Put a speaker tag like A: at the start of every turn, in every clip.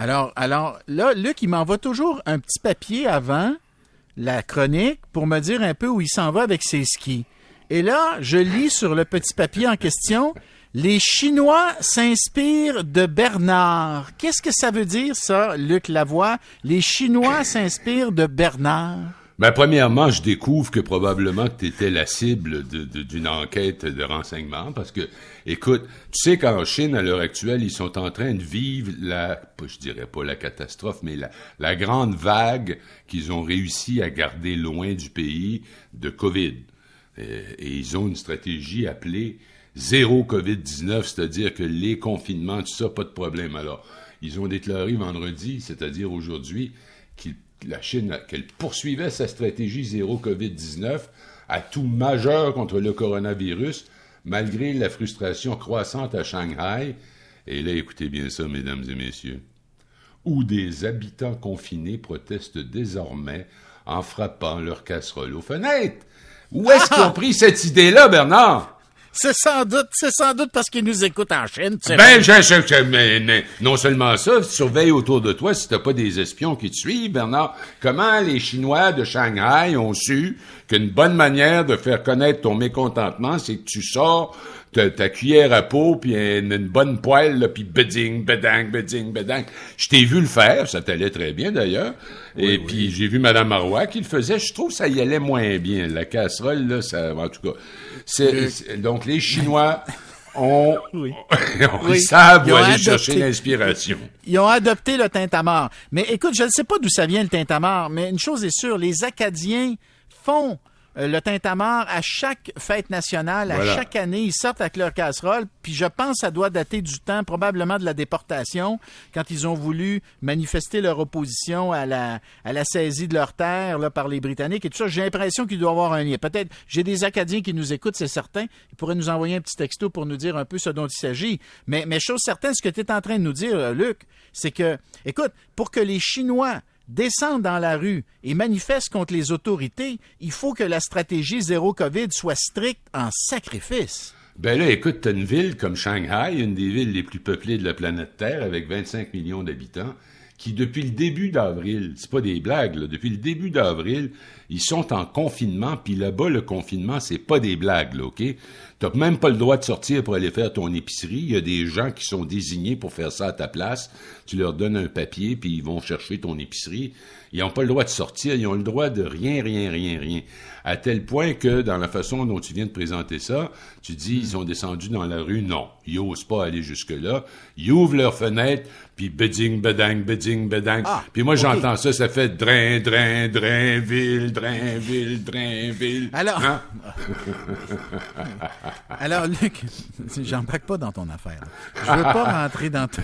A: Alors, alors là, Luc, il m'envoie toujours un petit papier avant la chronique pour me dire un peu où il s'en va avec ses skis. Et là, je lis sur le petit papier en question les Chinois s'inspirent de Bernard. Qu'est-ce que ça veut dire, ça, Luc Lavoie? Les Chinois s'inspirent de Bernard.
B: Ben, premièrement, je découvre que probablement que tu la cible d'une enquête de renseignement parce que, écoute, tu sais qu'en Chine, à l'heure actuelle, ils sont en train de vivre la, je dirais pas la catastrophe, mais la, grande vague qu'ils ont réussi à garder loin du pays de COVID. Et, et ils ont une stratégie appelée zéro COVID-19, c'est-à-dire que les confinements, tout ça, pas de problème. Alors, ils ont déclaré vendredi, c'est-à-dire aujourd'hui, la Chine, qu'elle poursuivait sa stratégie zéro COVID-19 à tout majeur contre le coronavirus, malgré la frustration croissante à Shanghai. Et là, écoutez bien ça, mesdames et messieurs, où des habitants confinés protestent désormais en frappant leurs casseroles aux fenêtres. Où est-ce qu'ils ont pris cette idée-là, Bernard?
A: C'est sans doute, c'est sans doute parce qu'ils nous écoutent en Chine.
B: Ben, je, je, mais, non seulement ça, surveille autour de toi si t'as pas des espions qui te suivent, Bernard. Comment les Chinois de Shanghai ont su qu'une bonne manière de faire connaître ton mécontentement, c'est que tu sors ta, cuillère à peau, puis une, bonne poêle, là, puis beding, bedang, beding, bedang. Je t'ai vu le faire, ça t'allait très bien d'ailleurs. et puis j'ai vu Madame Marois qui le faisait. Je trouve que ça y allait moins bien. La casserole, là, ça, en tout cas. C'est, donc les Chinois ont, oui. ils savent où aller chercher l'inspiration.
A: Ils ont adopté le tintamarre. Mais écoute, je ne sais pas d'où ça vient le tintamarre, mais une chose est sûre, les Acadiens font le tintamarre à chaque fête nationale, à chaque année, ils sortent avec leur casserole. Puis je pense que ça doit dater du temps probablement de la déportation, quand ils ont voulu manifester leur opposition à la, à la saisie de leur terre là, par les Britanniques et tout ça. J'ai l'impression qu'il doit y avoir un lien. Peut-être, j'ai des Acadiens qui nous écoutent, c'est certain. Ils pourraient nous envoyer un petit texto pour nous dire un peu ce dont il s'agit. Mais, mais chose certaine, ce que tu es en train de nous dire, euh, Luc, c'est que, écoute, pour que les Chinois descendent dans la rue et manifestent contre les autorités, il faut que la stratégie zéro COVID soit stricte en sacrifice.
B: Ben là, écoute, une ville comme Shanghai, une des villes les plus peuplées de la planète Terre, avec 25 millions d'habitants, qui depuis le début d'avril, c'est pas des blagues, là, depuis le début d'avril, ils sont en confinement, puis là-bas, le confinement, c'est pas des blagues, là, OK? T'as même pas le droit de sortir pour aller faire ton épicerie. Il y a des gens qui sont désignés pour faire ça à ta place. Tu leur donnes un papier, puis ils vont chercher ton épicerie. Ils n'ont pas le droit de sortir, ils ont le droit de rien, rien, rien, rien. À tel point que, dans la façon dont tu viens de présenter ça, tu dis, ils sont descendus dans la rue. Non, ils n'osent pas aller jusque-là. Ils ouvrent leurs fenêtres, puis beding, bedang, beding, bedang. Ah, puis moi, j'entends ça, ça fait drain, drain, drain, ville, drain, ville, drain, ville.
A: Alors... Hein? Alors, Luc, j'embarque pas dans ton affaire. Je veux pas rentrer dans ton...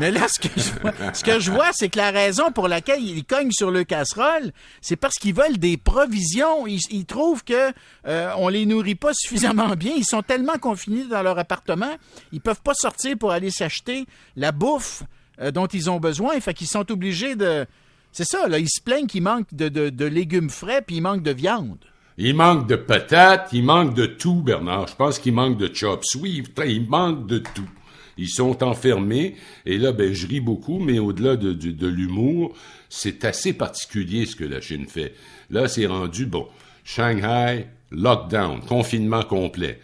A: Mais là, ce que je vois, ce que je vois, c'est que la raison pour laquelle ils cognent sur le casserole, c'est parce qu'ils veulent des provisions. Ils, trouvent que euh, on les nourrit pas suffisamment bien. Ils sont tellement confinés dans leur appartement, ils peuvent pas sortir pour aller s'acheter la bouffe euh, dont ils ont besoin. Fait qu'ils sont obligés de... C'est ça, là, ils se plaignent qu'il manque de, légumes frais, puis il manque de viande.
B: Il manque de patates, il manque de tout, Bernard. Je pense qu'il manque de chops. Oui, il manque de tout. Ils sont enfermés, et là, ben, je ris beaucoup, mais au-delà de, de, l'humour, c'est assez particulier ce que la Chine fait. Là, c'est rendu, bon, Shanghai, lockdown, confinement complet.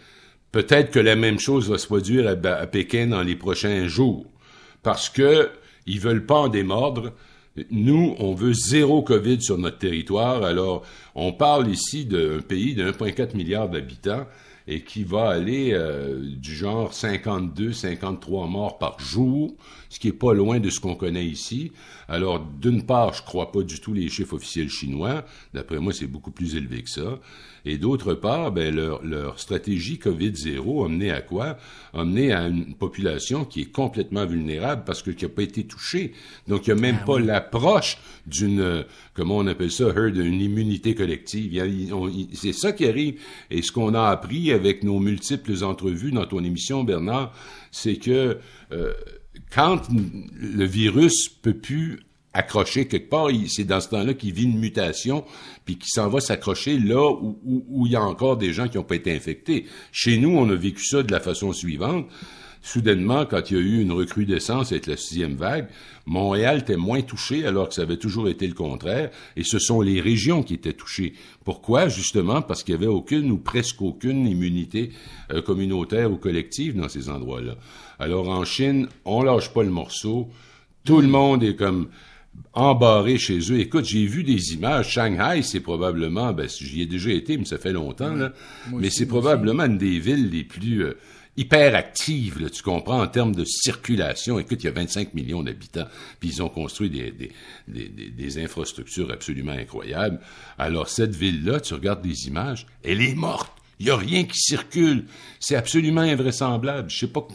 B: Peut-être que la même chose va se produire à, Pékin dans les prochains jours, parce que ils veulent pas en démordre, nous, on veut zéro COVID sur notre territoire. Alors, on parle ici d'un pays de 1,4 milliard d'habitants et qui va aller euh, du genre 52, 53 morts par jour, ce qui est pas loin de ce qu'on connaît ici. Alors, d'une part, je crois pas du tout les chiffres officiels chinois. D'après moi, c'est beaucoup plus élevé que ça. Et d'autre part, ben, leur, leur stratégie COVID-0 a mené à quoi? A mené à une population qui est complètement vulnérable parce que qui n'a pas été touchée. Donc, il n'y a même ah pas l'approche d'une, comment on appelle ça, herd, une immunité collective. C'est ça qui arrive. Et ce qu'on a appris avec nos multiples entrevues dans ton émission, Bernard, c'est que euh, quand le virus peut plus accrocher quelque part, c'est dans ce temps-là qu'il vit une mutation, puis qu'il s'en va s'accrocher là où, il y a encore des gens qui n'ont pas été infectés. Chez nous, on a vécu ça de la façon suivante. Soudainement, quand il y a eu une recrudescence avec la sixième vague, Montréal était moins touché alors que ça avait toujours été le contraire, et ce sont les régions qui étaient touchées. Pourquoi? Justement parce qu'il n'y avait aucune ou presque aucune immunité euh, communautaire ou collective dans ces endroits-là. Alors en Chine, on lâche pas le morceau, tout le monde est comme embarré chez eux. Écoute, j'ai vu des images. Shanghai, c'est probablement, ben, j'y ai déjà été, mais ça fait longtemps, là. mais c'est probablement une des villes les plus euh, hyper actives, là, tu comprends, en termes de circulation. Écoute, il y a 25 millions d'habitants, puis ils ont construit des, des, des, infrastructures absolument incroyables. Alors, cette ville-là, tu regardes des images, elle est morte. Il n'y a rien qui circule. C'est absolument invraisemblable. Je sais pas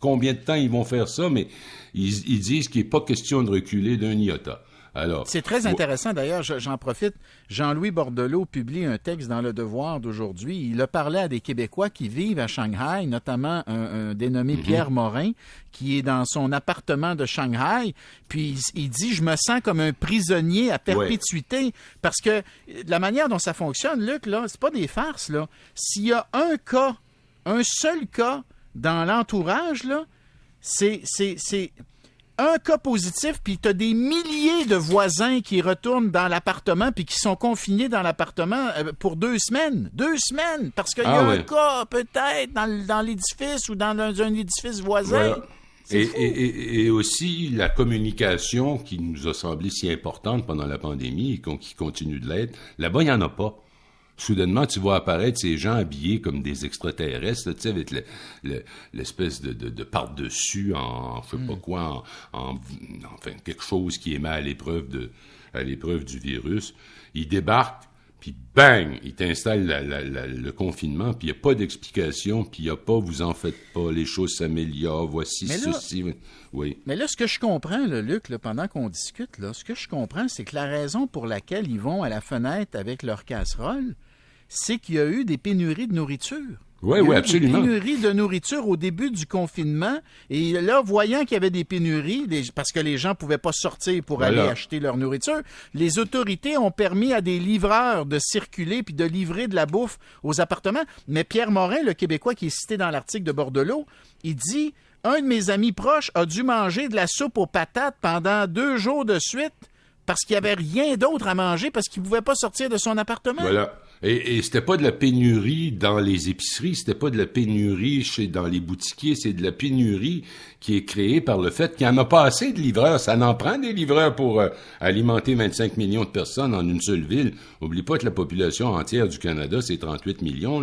B: combien de temps ils vont faire ça, mais ils, disent qu'il n'est pas question de reculer d'un iota. Alors,
A: c'est très intéressant d'ailleurs, j'en profite. Jean-Louis Bordelot publie un texte dans Le Devoir d'aujourd'hui. Il a parlé à des Québécois qui vivent à Shanghai, notamment un, dénommé mhm. Pierre Morin, qui est dans son appartement de Shanghai. Puis il, dit Je me sens comme un prisonnier à perpétuité. Parce que la manière dont ça fonctionne, Luc, là, c'est pas des farces, là. S'il y a un cas, un seul cas dans l'entourage, là, c'est, c'est, un cas positif, puis tu as des milliers de voisins qui retournent dans l'appartement, puis qui sont confinés dans l'appartement euh, pour deux semaines. Deux semaines, parce qu'il y a ah un cas peut-être dans, l'édifice ou dans un, édifice voisin.
B: Et, aussi la communication qui nous a semblé si importante pendant la pandémie et qui continue de l'être. Là-bas, il n'y en a pas soudainement, tu vois apparaître ces gens habillés comme des extraterrestres, tu sais, avec l'espèce de, de, par-dessus en, je sais pas hmm. quoi, en, enfin, quelque chose qui émet à l'épreuve de, à l'épreuve du virus. Ils débarquent, puis bang, ils t'installent le confinement, puis il n'y a pas d'explication, puis il n'y a pas, vous en faites pas, les choses s'améliorent, voici ceci. Oui.
A: Mais là, ce que je comprends, là, Luc, pendant qu'on discute, là, ce que je comprends, c'est que la raison pour laquelle ils vont à la fenêtre avec leur casserole, c'est qu'il y a eu des pénuries de nourriture.
B: Oui, oui, absolument.
A: Des pénuries de nourriture au début du confinement. Et là, voyant qu'il y avait des pénuries, parce que les gens ne pouvaient pas sortir pour aller acheter leur nourriture, les autorités ont permis à des livreurs de circuler puis de livrer de la bouffe aux appartements. Mais Pierre Morin, le Québécois qui est cité dans l'article de Bordelot, il dit Un de mes amis proches a dû manger de la soupe aux patates pendant deux jours de suite parce qu'il n'y avait rien d'autre à manger parce qu'il ne pouvait pas sortir de son appartement.
B: Voilà. Et, et c'était pas de la pénurie dans les épiceries, c'était pas de la pénurie chez dans les boutiquiers, c'est de la pénurie qui est créée par le fait qu'il n'y en a pas assez de livreurs. Ça n'en prend des livreurs pour euh, alimenter 25 millions de personnes en une seule ville. Oublie pas que la population entière du Canada, c'est 38 millions.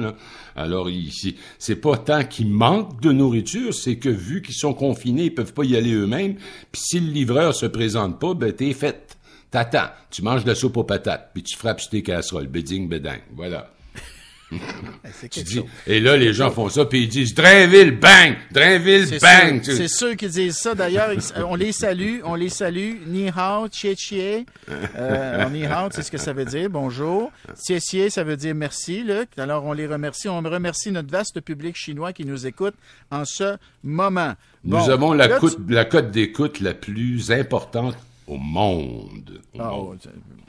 B: Alors, ici, c'est pas tant qu'ils manquent de nourriture, c'est que vu qu'ils sont confinés, ils peuvent pas y aller eux-mêmes. Puis si le livreur se présente pas, ben t'es fait. T'attends, tu manges de la soupe aux patates, puis tu frappes sur tes casseroles, beding, bedang. Voilà. et là, les gens font ça, puis ils disent Drainville, bang! Drainville, bang!
A: C'est ceux qui disent ça. D'ailleurs, on les salue, on les salue. Ni hao, chie chie. Euh, ni hao, c'est ce que ça veut dire. Bonjour. Chie chie, ça veut dire merci, Luc. Alors, on les remercie. On remercie notre vaste public chinois qui nous écoute en ce moment.
B: Nous avons la, la cote d'écoute la plus importante au monde.
A: Au, ah, monde.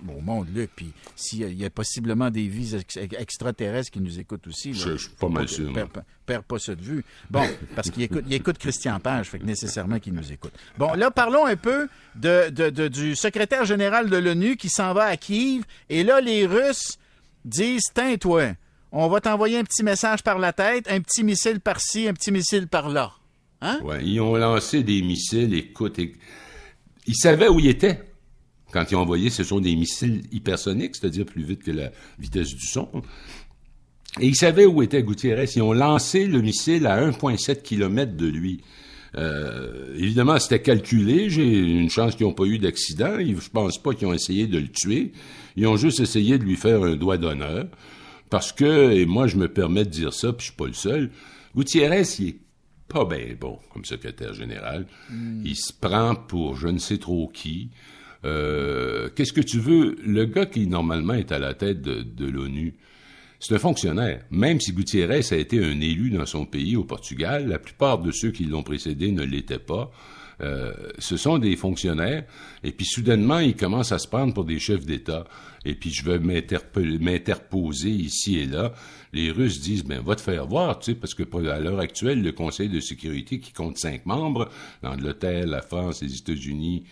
A: Au, monde, Luc. Puis s'il y, a possiblement des vies extraterrestres qui nous écoutent aussi.
B: je, suis pas mal sûr.
A: Perds, pas ça de vue. Bon, parce qu'il écoute, il écoute Christian Page, fait que nécessairement qu'il nous écoute. Bon, là, parlons un peu de, de, du secrétaire général de l'ONU qui s'en va à Kiev. Et là, les Russes disent Tiens-toi, on va t'envoyer un petit message par la tête, un petit missile par-ci, un petit missile par-là. Hein?
B: Ouais, ils ont lancé des missiles, écoute, ils savaient où ils étaient quand ils ont envoyé. Ce sont des missiles hypersoniques, c'est-à-dire plus vite que la vitesse du son. Et ils savaient où était Gutiérrez. Ils ont lancé le missile à 1,7 km de lui. Euh, évidemment, c'était calculé. J'ai une chance qu'ils n'ont pas eu d'accident. Je pense pas qu'ils ont essayé de le tuer. Ils ont juste essayé de lui faire un doigt d'honneur. Parce que, et moi je me permets de dire ça, puis je suis pas le seul, Gutiérrez, il est pas bien bon comme secrétaire général. Hmm. Il se prend pour je ne sais trop qui. Euh, qu'est-ce que tu veux? Le gars qui normalement est à la tête de, l'ONU, c'est un fonctionnaire. Même si Gutiérrez a été un élu dans son pays, au Portugal, la plupart de ceux qui l'ont précédé ne l'étaient pas. Euh, ce sont des fonctionnaires, et puis soudainement, ils commencent à se prendre pour des chefs d'État, et puis je vais m'interposer ici et là. Les Russes disent, ben, va te faire voir, tu sais, parce que à l'heure actuelle, le Conseil de sécurité, qui compte cinq membres, l'Angleterre, la France, les États-Unis,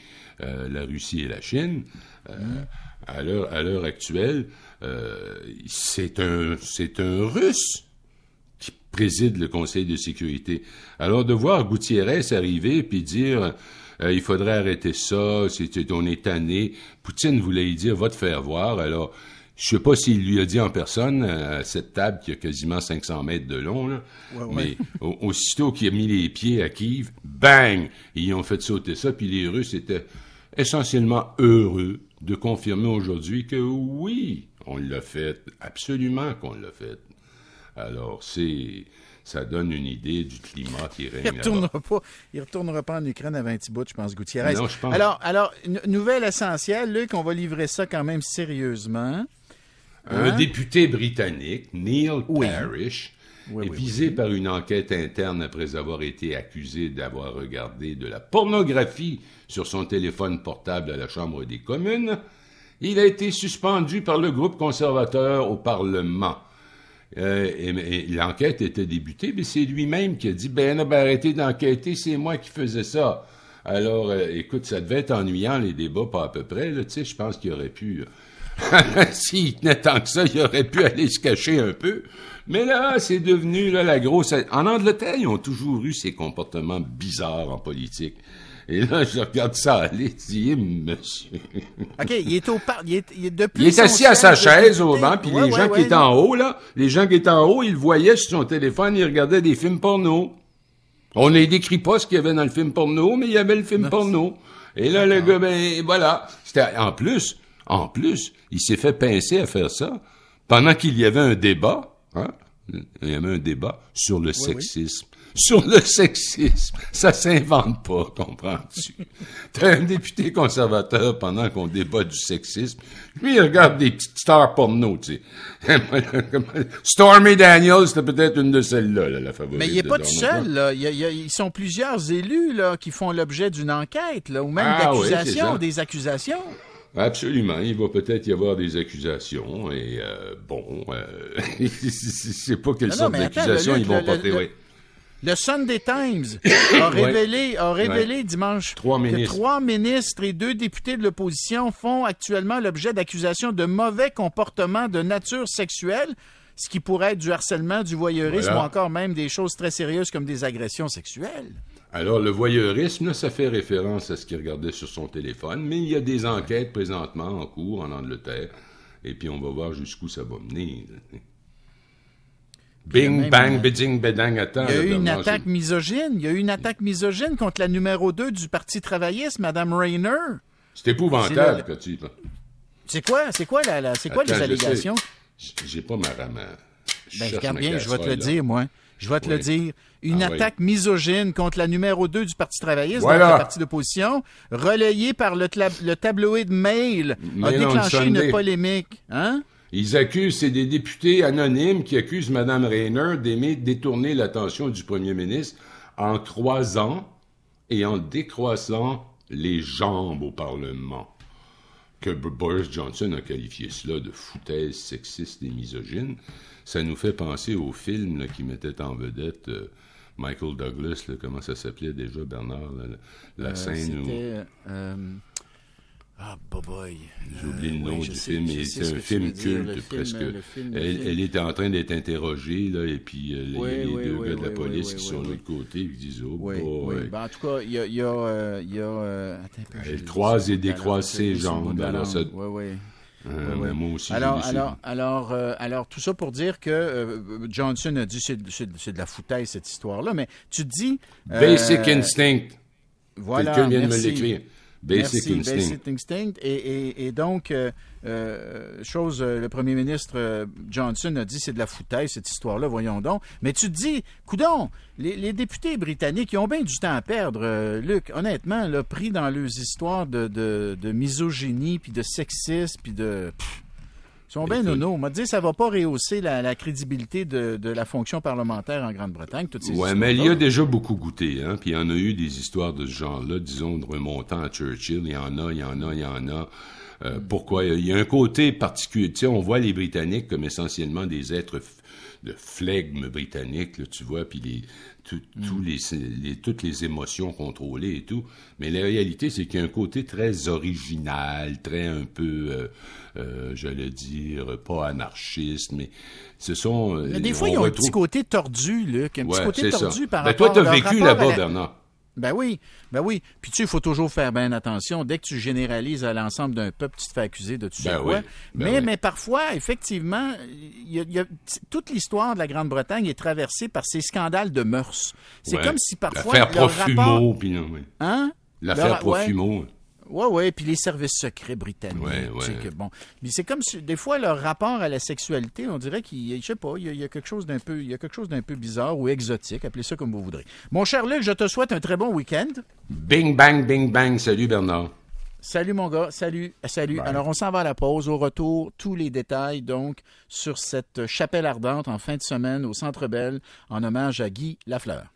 B: euh, la Russie et la Chine, euh, à l'heure à l'heure actuelle, c'est un c'est un Russe préside le Conseil de sécurité. Alors de voir Gutiérrez arriver puis dire euh, il faudrait arrêter ça, c'est on est tanné. Poutine voulait y dire va te faire voir. Alors je sais pas s'il lui a dit en personne à cette table qui a quasiment 500 mètres de long, là, mais aussitôt qu'il a mis les pieds à Kiev, bang, ils ont fait sauter ça. Puis les Russes étaient essentiellement heureux de confirmer aujourd'hui que oui, on l'a fait, absolument qu'on l'a fait. Alors, c'est ça donne une idée du climat qui règne.
A: Il ne retournera pas, il retournera pas en Ukraine à 20 bouts, je pense, Gutiérrez. Non, je pense. Alors, alors, nouvelle essentielle, Luc, on va livrer ça quand même sérieusement.
B: Un hein? député britannique, Neil Parrish, est visé par une enquête interne après avoir été accusé d'avoir regardé de la pornographie sur son téléphone portable à la Chambre des communes. Il a été suspendu par le groupe conservateur au Parlement. Euh, l'enquête était débutée, mais c'est lui-même qui a dit Ben, ben arrêtez d'enquêter, c'est moi qui faisais ça. Alors, euh, écoute, ça devait être ennuyant, les débats, pas à peu près. Tu sais, je pense qu'il aurait pu. S'il tenait tant que ça, il aurait pu aller se cacher un peu. Mais là, c'est devenu la grosse. En Angleterre, ils ont toujours eu ces comportements bizarres en politique. Et là, je regarde ça aller, dis, monsieur.
A: OK, il est au par... il, est, il est
B: depuis Il est assis à sa chaise au banc, puis les gens qui étaient en haut, là, les gens qui étaient en haut, ils le voyaient sur son téléphone, ils regardaient des films porno. On ne décrit pas ce qu'il y avait dans le film porno, mais il y avait le film porno. Et là, le gars, ben, voilà. C'était, en plus, en plus, il s'est fait pincer à faire ça pendant qu'il y avait un débat, hein. Il y avait un débat sur le sexisme sur le sexisme. Ça s'invente pas, comprends-tu? T'as un député conservateur pendant qu'on débat du sexisme. Lui, il regarde des petites stars porno, tu sais. Stormy Daniels, c'était peut-être une de celles-là, la favorite.
A: Mais il n'est pas tout seul, là. Il y, a, ils sont plusieurs élus, là, qui font l'objet d'une enquête, là, ou même ah d'accusations, des accusations.
B: Absolument. Il va peut-être y avoir des accusations et euh, bon, euh, c'est pas quelles sortes d'accusations ils vont porter. oui.
A: Le Sunday Times a révélé, a révélé dimanche que trois ministres et deux députés de l'opposition font actuellement l'objet d'accusations de mauvais comportements de nature sexuelle, ce qui pourrait être du harcèlement, du voyeurisme ou encore même des choses très sérieuses comme des agressions sexuelles.
B: Alors, le voyeurisme, ça fait référence à ce qu'il regardait sur son téléphone, mais il y a des enquêtes présentement en cours en Angleterre, et puis on va voir jusqu'où ça va mener. Bing, bang, biding, bedang, attends.
A: Il y a eu une attaque misogyne. Il y a eu une attaque misogyne contre la numéro 2 du Parti travailliste, Mme Rayner.
B: C'est épouvantable, petit.
A: C'est quoi, c'est quoi, la, c'est quoi les allégations?
B: J'ai pas ma rame.
A: Ben, regarde bien, je vais te le dire, moi. Je vais te le dire. Une ah attaque misogyne contre la numéro 2 du Parti travailliste, donc le parti d'opposition, relayée par le, le tabloïd Mail, a déclenché une polémique. Hein?
B: Ils accusent, c'est des députés anonymes qui accusent Mme Rayner d'aimer détourner l'attention du premier ministre en croisant et en décroissant les jambes au Parlement. Que Boris Johnson a qualifié cela de foutaise sexiste et misogyne, ça nous fait penser au film qui mettait en vedette euh, Michael Douglas, comment ça s'appelait déjà, Bernard, la, euh, scène où... Euh,
A: ah, boy.
B: J'ai oublié le nom du film, mais c'est un film culte presque. elle, était en train d'être interrogée, là, et puis euh, les deux gars de la police qui sont de l'autre côté, qui disent Oh boy.
A: Ben, en tout cas, il y a. Y a, euh, y a euh,
B: elle croise et décroise ses jambes. Alors, ça,
A: oui, oui. Euh, moi aussi, alors, alors, alors, alors, tout ça pour dire que Johnson a dit c'est de la foutaise cette histoire-là, mais tu dis.
B: Basic Instinct. Voilà. Quelqu'un vient de me l'écrire. Basic Instinct.
A: Basic Instinct. Et, et, donc, euh, euh, chose, euh, le premier ministre Johnson a dit c'est de la foutaise, cette histoire-là, voyons donc. Mais tu te dis, coudon, les, les, députés britanniques, ils ont bien du temps à perdre, Luc, honnêtement, là, pris dans leurs histoires de, de, de misogynie, puis de sexisme, puis de... Ils sont bien nono. On m'a dit ça va pas rehausser la, crédibilité de, la fonction parlementaire en Grande-Bretagne.
B: Oui, mais il y a déjà beaucoup goûté. Hein? Puis il y en a eu des histoires de ce genre-là, disons, de remontant à Churchill. Il y en a, il y en a, il y en a. Euh, pourquoi? Il y a un côté particulier. Tu sais, on voit les Britanniques comme essentiellement des êtres de flegme britannique, tu vois, puis les, mm. les, toutes les émotions contrôlées et tout. Mais la réalité, c'est qu'il y a un côté très original, très un peu, euh, euh j'allais dire, pas anarchiste, mais ce sont...
A: Euh, mais des fois, il y a un petit côté tordu, Luc, un petit côté tordu par
B: ben,
A: rapport...
B: toi, tu as vécu là-bas, Bernard.
A: Ben oui, ben oui. Puis tu sais, il faut toujours faire bien attention. Dès que tu généralises à l'ensemble d'un peuple, tu te fais accuser de tout ça. Ben quoi. Ben mais, mais parfois, effectivement, toute l'histoire de la Grande-Bretagne est traversée par ces scandales de mœurs. C'est comme si parfois...
B: L'affaire Profumo,
A: rapport...
B: puis
A: Hein?
B: L'affaire Profumo.
A: Oui, oui, puis les services secrets britanniques. Ouais, ouais. bon, mais c'est comme si, des fois leur rapport à la sexualité, on dirait qu'il, je sais pas, il y, a, quelque chose d'un peu, il y a quelque chose d'un peu bizarre ou exotique, appelez ça comme vous voudrez. Mon cher Luc, je te souhaite un très bon week-end.
B: Bing bang, bing bang, salut Bernard.
A: Salut mon gars, salut, salut. Alors on s'en va à la pause. Au retour, tous les détails donc sur cette chapelle ardente en fin de semaine au Centre Belle en hommage à Guy Lafleur.